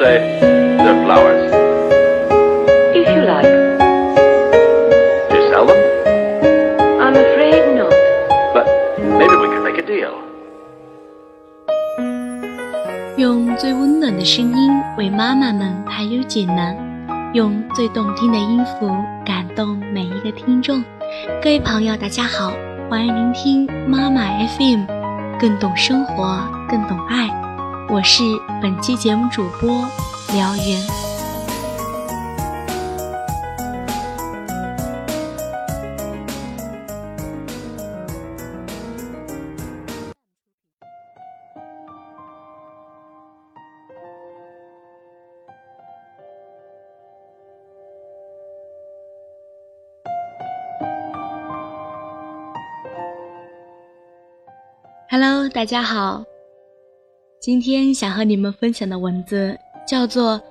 say they're flowers. If you like. Do you sell them? I'm afraid not. But maybe we could make a deal. 用最温暖的声音为妈妈们排忧解难，用最动听的音符感动每一个听众。各位朋友，大家好，欢迎聆听妈妈 FM，更懂生活，更懂爱。我是本期节目主播辽源。Hello，大家好。今天想和你们分享的文字叫做《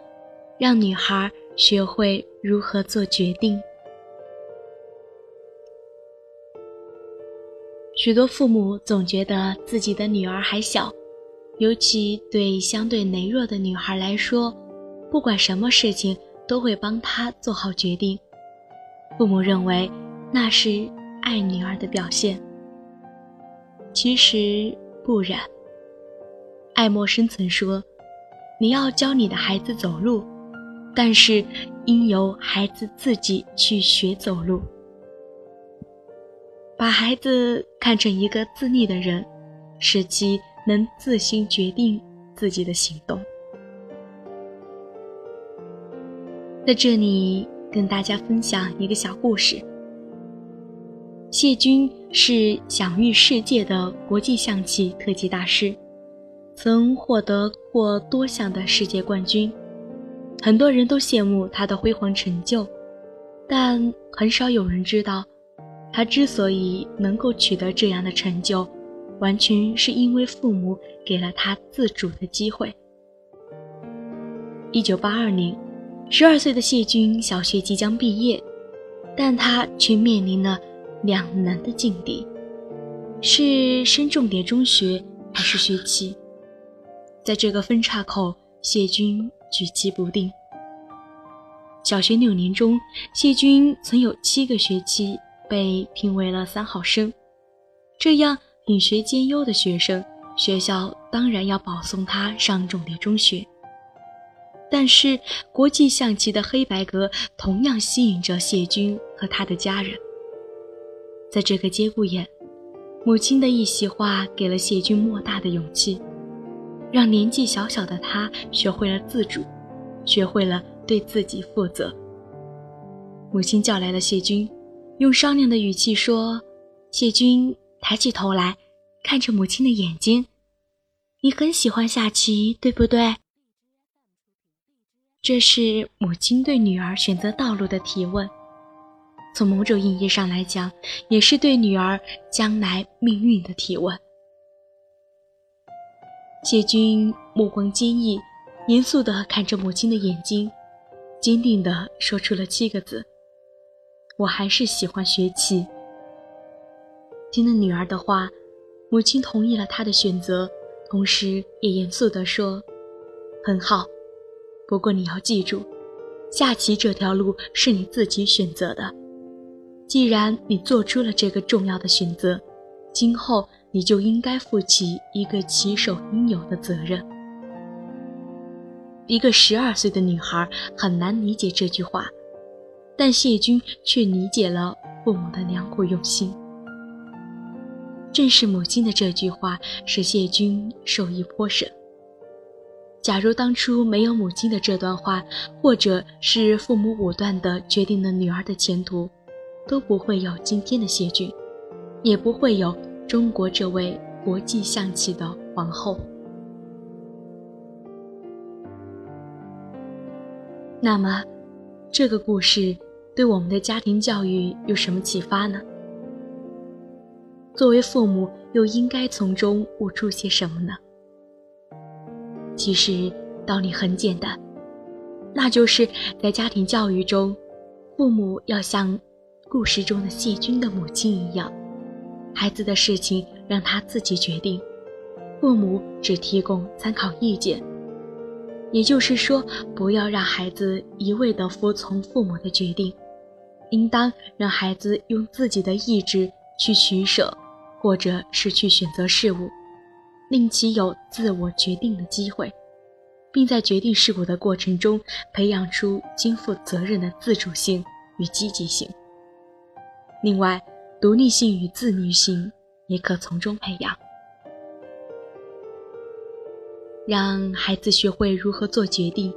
让女孩学会如何做决定》。许多父母总觉得自己的女儿还小，尤其对相对羸弱的女孩来说，不管什么事情都会帮她做好决定。父母认为那是爱女儿的表现。其实不然。爱默生曾说：“你要教你的孩子走路，但是应由孩子自己去学走路。把孩子看成一个自立的人，使其能自行决定自己的行动。”在这里跟大家分享一个小故事。谢军是享誉世界的国际象棋特级大师，曾获得过多项的世界冠军，很多人都羡慕他的辉煌成就，但很少有人知道，他之所以能够取得这样的成就，完全是因为父母给了他自主的机会。一九八二年，十二岁的谢军小学即将毕业，但他却面临了。两难的境地，是升重点中学还是学棋？在这个分岔口，谢军举棋不定。小学六年中，谢军曾有七个学期被评为了三好生，这样品学兼优的学生，学校当然要保送他上重点中学。但是，国际象棋的黑白格同样吸引着谢军和他的家人。在这个节骨眼，母亲的一席话给了谢军莫大的勇气，让年纪小小的他学会了自主，学会了对自己负责。母亲叫来了谢军，用商量的语气说：“谢军，抬起头来，看着母亲的眼睛，你很喜欢下棋，对不对？”这是母亲对女儿选择道路的提问。从某种意义上来讲，也是对女儿将来命运的提问。谢军目光坚毅，严肃地看着母亲的眼睛，坚定地说出了七个字：“我还是喜欢学棋。”听了女儿的话，母亲同意了她的选择，同时也严肃地说：“很好，不过你要记住，下棋这条路是你自己选择的。”既然你做出了这个重要的选择，今后你就应该负起一个棋手应有的责任。一个十二岁的女孩很难理解这句话，但谢军却理解了父母的良苦用心。正是母亲的这句话，使谢军受益颇深。假如当初没有母亲的这段话，或者是父母武断的决定了女儿的前途。都不会有今天的谢军，也不会有中国这位国际象棋的皇后。那么，这个故事对我们的家庭教育有什么启发呢？作为父母，又应该从中悟出些什么呢？其实道理很简单，那就是在家庭教育中，父母要像。故事中的谢军的母亲一样，孩子的事情让他自己决定，父母只提供参考意见。也就是说，不要让孩子一味地服从父母的决定，应当让孩子用自己的意志去取舍，或者是去选择事物，令其有自我决定的机会，并在决定事物的过程中培养出肩负责任的自主性与积极性。另外，独立性与自律性也可从中培养。让孩子学会如何做决定。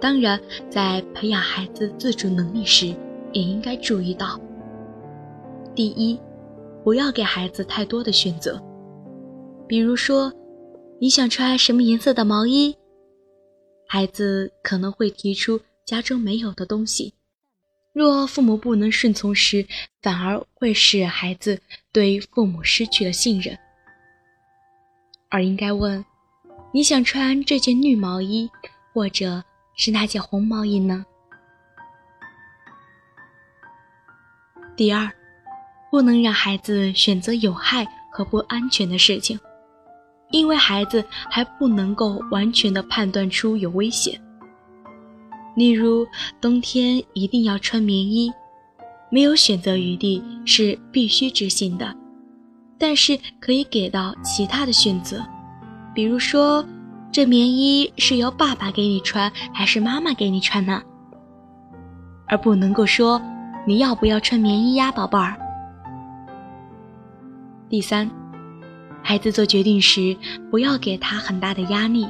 当然，在培养孩子自主能力时，也应该注意到：第一，不要给孩子太多的选择。比如说，你想穿什么颜色的毛衣，孩子可能会提出家中没有的东西。若父母不能顺从时，反而会使孩子对父母失去了信任，而应该问。你想穿这件绿毛衣，或者是那件红毛衣呢？第二，不能让孩子选择有害和不安全的事情，因为孩子还不能够完全的判断出有危险。例如，冬天一定要穿棉衣，没有选择余地，是必须执行的，但是可以给到其他的选择。比如说，这棉衣是由爸爸给你穿还是妈妈给你穿呢？而不能够说你要不要穿棉衣呀，宝贝儿。第三，孩子做决定时不要给他很大的压力。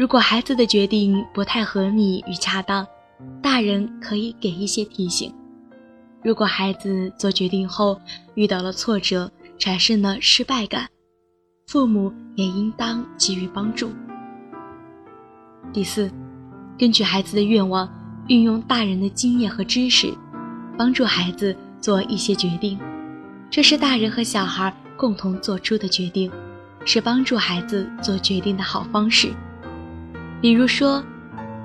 如果孩子的决定不太合理与恰当，大人可以给一些提醒。如果孩子做决定后遇到了挫折，产生了失败感。父母也应当给予帮助。第四，根据孩子的愿望，运用大人的经验和知识，帮助孩子做一些决定。这是大人和小孩共同做出的决定，是帮助孩子做决定的好方式。比如说，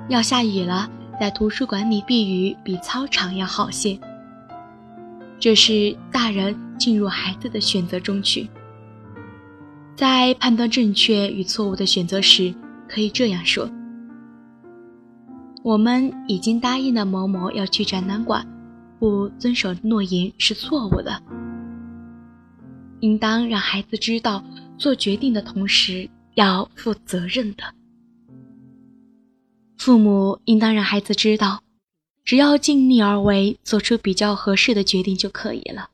要下雨了，在图书馆里避雨比操场要好些。这是大人进入孩子的选择中去。在判断正确与错误的选择时，可以这样说：我们已经答应了某某要去展览馆，不遵守诺言是错误的。应当让孩子知道，做决定的同时要负责任的。父母应当让孩子知道，只要尽力而为，做出比较合适的决定就可以了，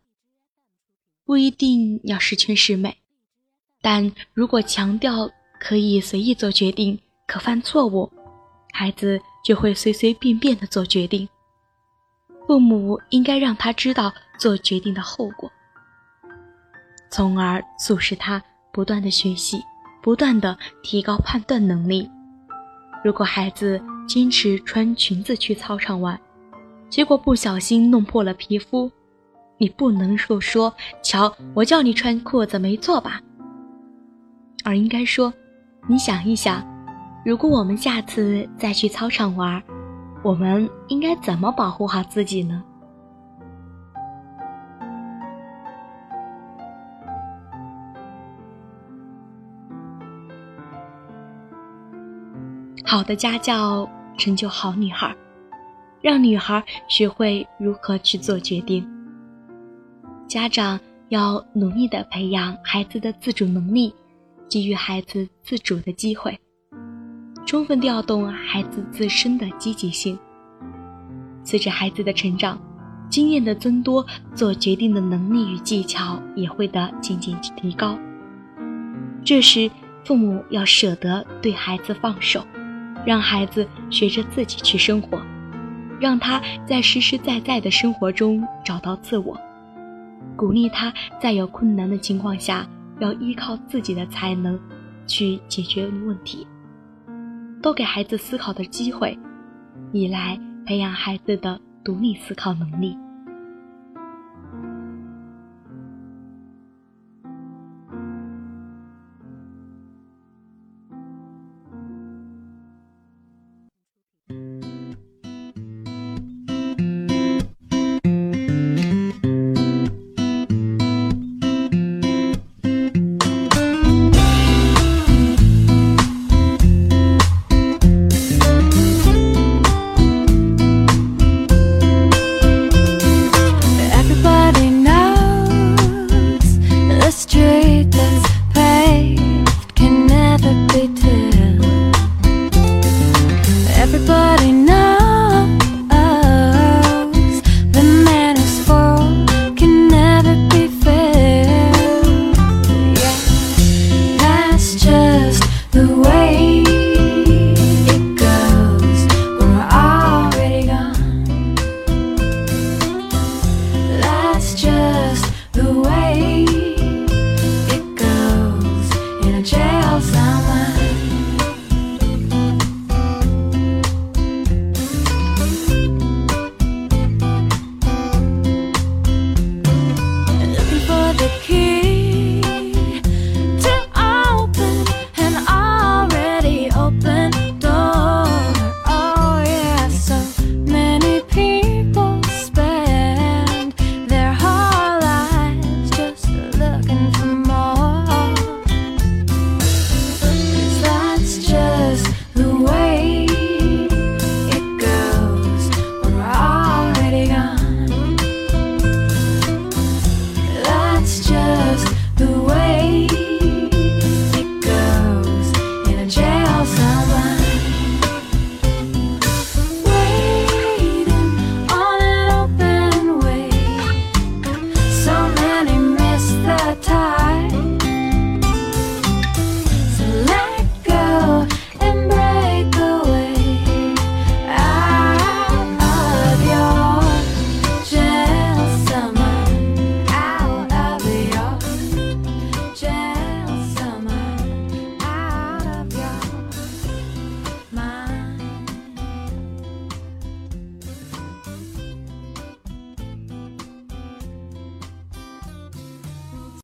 不一定要十全十美。但如果强调可以随意做决定，可犯错误，孩子就会随随便便的做决定。父母应该让他知道做决定的后果，从而促使他不断的学习，不断的提高判断能力。如果孩子坚持穿裙子去操场玩，结果不小心弄破了皮肤，你不能说说：“瞧，我叫你穿裤子，没错吧？”而应该说，你想一想，如果我们下次再去操场玩，我们应该怎么保护好自己呢？好的家教成就好女孩，让女孩学会如何去做决定。家长要努力的培养孩子的自主能力。给予孩子自主的机会，充分调动孩子自身的积极性。随着孩子的成长，经验的增多，做决定的能力与技巧也会的渐渐提高。这时，父母要舍得对孩子放手，让孩子学着自己去生活，让他在实实在在的生活中找到自我，鼓励他在有困难的情况下。要依靠自己的才能去解决问题，多给孩子思考的机会，以来培养孩子的独立思考能力。